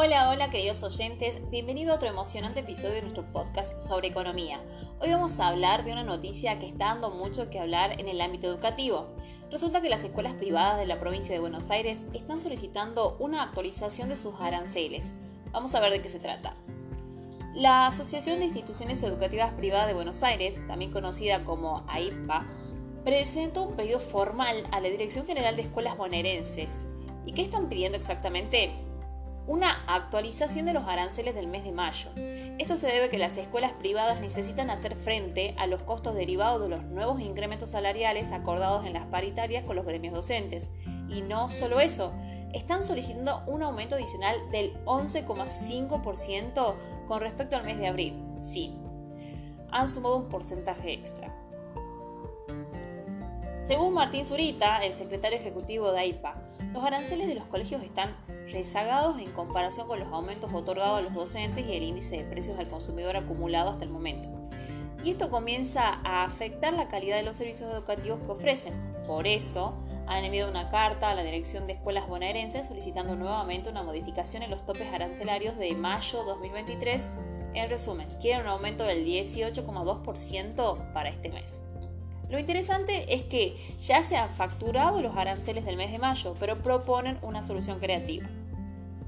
Hola, hola queridos oyentes, bienvenido a otro emocionante episodio de nuestro podcast sobre economía. Hoy vamos a hablar de una noticia que está dando mucho que hablar en el ámbito educativo. Resulta que las escuelas privadas de la provincia de Buenos Aires están solicitando una actualización de sus aranceles. Vamos a ver de qué se trata. La Asociación de Instituciones Educativas Privadas de Buenos Aires, también conocida como AIPA, presentó un pedido formal a la Dirección General de Escuelas Bonaerenses. ¿Y qué están pidiendo exactamente? Una actualización de los aranceles del mes de mayo. Esto se debe a que las escuelas privadas necesitan hacer frente a los costos derivados de los nuevos incrementos salariales acordados en las paritarias con los gremios docentes. Y no solo eso, están solicitando un aumento adicional del 11,5% con respecto al mes de abril. Sí, han sumado un porcentaje extra. Según Martín Zurita, el secretario ejecutivo de AIPA, los aranceles de los colegios están rezagados en comparación con los aumentos otorgados a los docentes y el índice de precios al consumidor acumulado hasta el momento. Y esto comienza a afectar la calidad de los servicios educativos que ofrecen. Por eso, han enviado una carta a la Dirección de Escuelas Bonaerenses solicitando nuevamente una modificación en los topes arancelarios de mayo 2023. En resumen, quieren un aumento del 18,2% para este mes. Lo interesante es que ya se han facturado los aranceles del mes de mayo, pero proponen una solución creativa.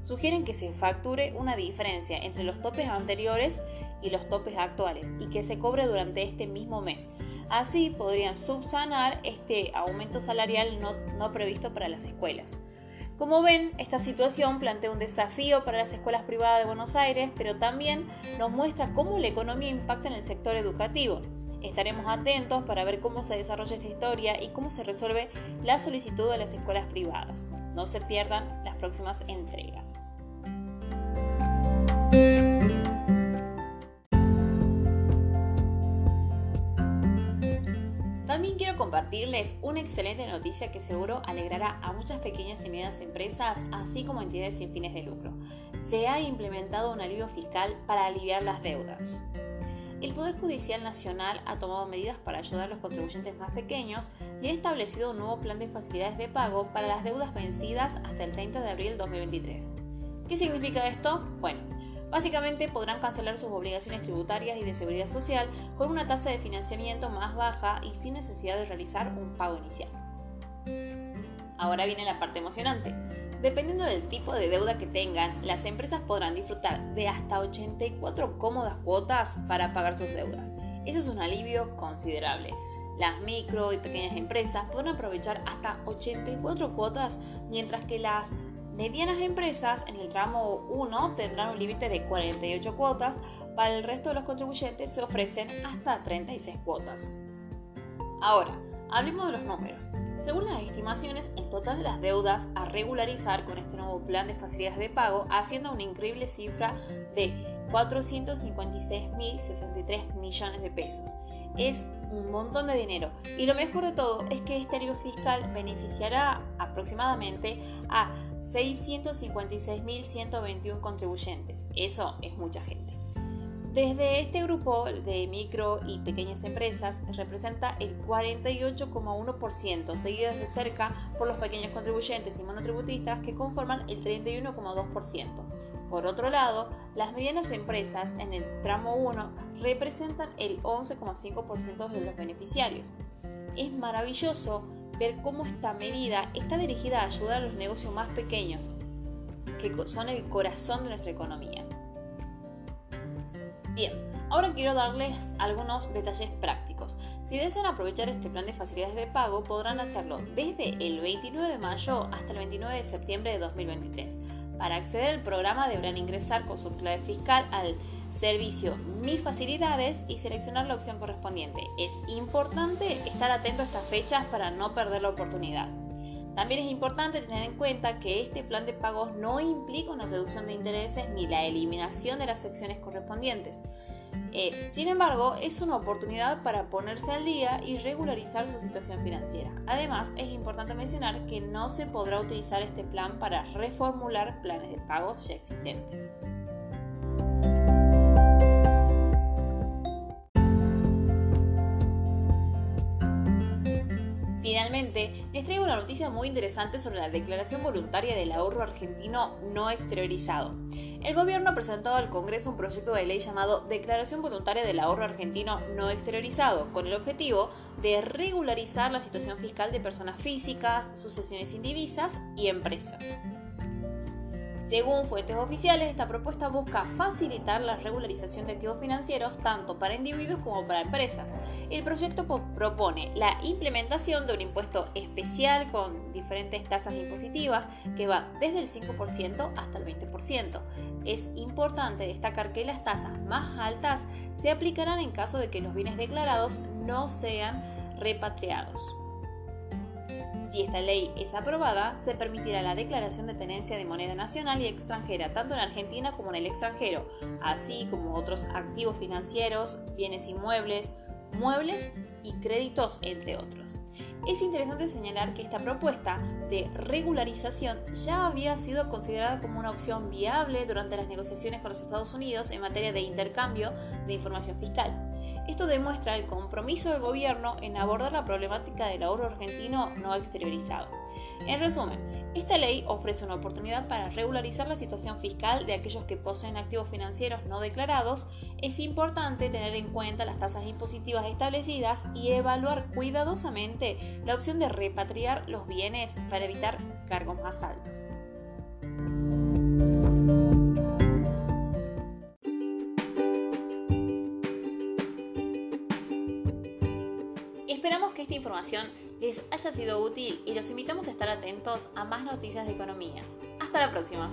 Sugieren que se facture una diferencia entre los topes anteriores y los topes actuales y que se cobre durante este mismo mes. Así podrían subsanar este aumento salarial no, no previsto para las escuelas. Como ven, esta situación plantea un desafío para las escuelas privadas de Buenos Aires, pero también nos muestra cómo la economía impacta en el sector educativo. Estaremos atentos para ver cómo se desarrolla esta historia y cómo se resuelve la solicitud de las escuelas privadas. No se pierdan las próximas entregas. También quiero compartirles una excelente noticia que seguro alegrará a muchas pequeñas y medianas empresas, así como entidades sin fines de lucro. Se ha implementado un alivio fiscal para aliviar las deudas. El Poder Judicial Nacional ha tomado medidas para ayudar a los contribuyentes más pequeños y ha establecido un nuevo plan de facilidades de pago para las deudas vencidas hasta el 30 de abril de 2023. ¿Qué significa esto? Bueno, básicamente podrán cancelar sus obligaciones tributarias y de seguridad social con una tasa de financiamiento más baja y sin necesidad de realizar un pago inicial. Ahora viene la parte emocionante. Dependiendo del tipo de deuda que tengan, las empresas podrán disfrutar de hasta 84 cómodas cuotas para pagar sus deudas. Eso es un alivio considerable. Las micro y pequeñas empresas podrán aprovechar hasta 84 cuotas, mientras que las medianas empresas en el tramo 1 tendrán un límite de 48 cuotas, para el resto de los contribuyentes se ofrecen hasta 36 cuotas. Ahora, hablemos de los números. Según las estimaciones, el total de las deudas a regularizar con este nuevo plan de facilidades de pago asciende a una increíble cifra de 456.063 millones de pesos. Es un montón de dinero y lo mejor de todo es que este alivio fiscal beneficiará aproximadamente a 656.121 contribuyentes. Eso es mucha gente. Desde este grupo de micro y pequeñas empresas representa el 48,1%, seguidas de cerca por los pequeños contribuyentes y monotributistas que conforman el 31,2%. Por otro lado, las medianas empresas en el tramo 1 representan el 11,5% de los beneficiarios. Es maravilloso ver cómo esta medida está dirigida a ayudar a los negocios más pequeños, que son el corazón de nuestra economía. Bien, ahora quiero darles algunos detalles prácticos. Si desean aprovechar este plan de facilidades de pago, podrán hacerlo desde el 29 de mayo hasta el 29 de septiembre de 2023. Para acceder al programa deberán ingresar con su clave fiscal al servicio Mis Facilidades y seleccionar la opción correspondiente. Es importante estar atento a estas fechas para no perder la oportunidad. También es importante tener en cuenta que este plan de pagos no implica una reducción de intereses ni la eliminación de las secciones correspondientes. Eh, sin embargo, es una oportunidad para ponerse al día y regularizar su situación financiera. Además, es importante mencionar que no se podrá utilizar este plan para reformular planes de pagos ya existentes. Finalmente, les traigo una noticia muy interesante sobre la declaración voluntaria del ahorro argentino no exteriorizado. El gobierno ha presentado al Congreso un proyecto de ley llamado Declaración Voluntaria del Ahorro Argentino No Exteriorizado, con el objetivo de regularizar la situación fiscal de personas físicas, sucesiones indivisas y empresas. Según fuentes oficiales, esta propuesta busca facilitar la regularización de activos financieros tanto para individuos como para empresas. El proyecto propone la implementación de un impuesto especial con diferentes tasas impositivas que va desde el 5% hasta el 20%. Es importante destacar que las tasas más altas se aplicarán en caso de que los bienes declarados no sean repatriados. Si esta ley es aprobada, se permitirá la declaración de tenencia de moneda nacional y extranjera, tanto en Argentina como en el extranjero, así como otros activos financieros, bienes inmuebles, muebles y créditos, entre otros. Es interesante señalar que esta propuesta de regularización ya había sido considerada como una opción viable durante las negociaciones con los Estados Unidos en materia de intercambio de información fiscal. Esto demuestra el compromiso del gobierno en abordar la problemática del ahorro argentino no exteriorizado. En resumen, esta ley ofrece una oportunidad para regularizar la situación fiscal de aquellos que poseen activos financieros no declarados. Es importante tener en cuenta las tasas impositivas establecidas y evaluar cuidadosamente la opción de repatriar los bienes para evitar cargos más altos. Esperamos que esta información les haya sido útil y los invitamos a estar atentos a más noticias de economías. Hasta la próxima.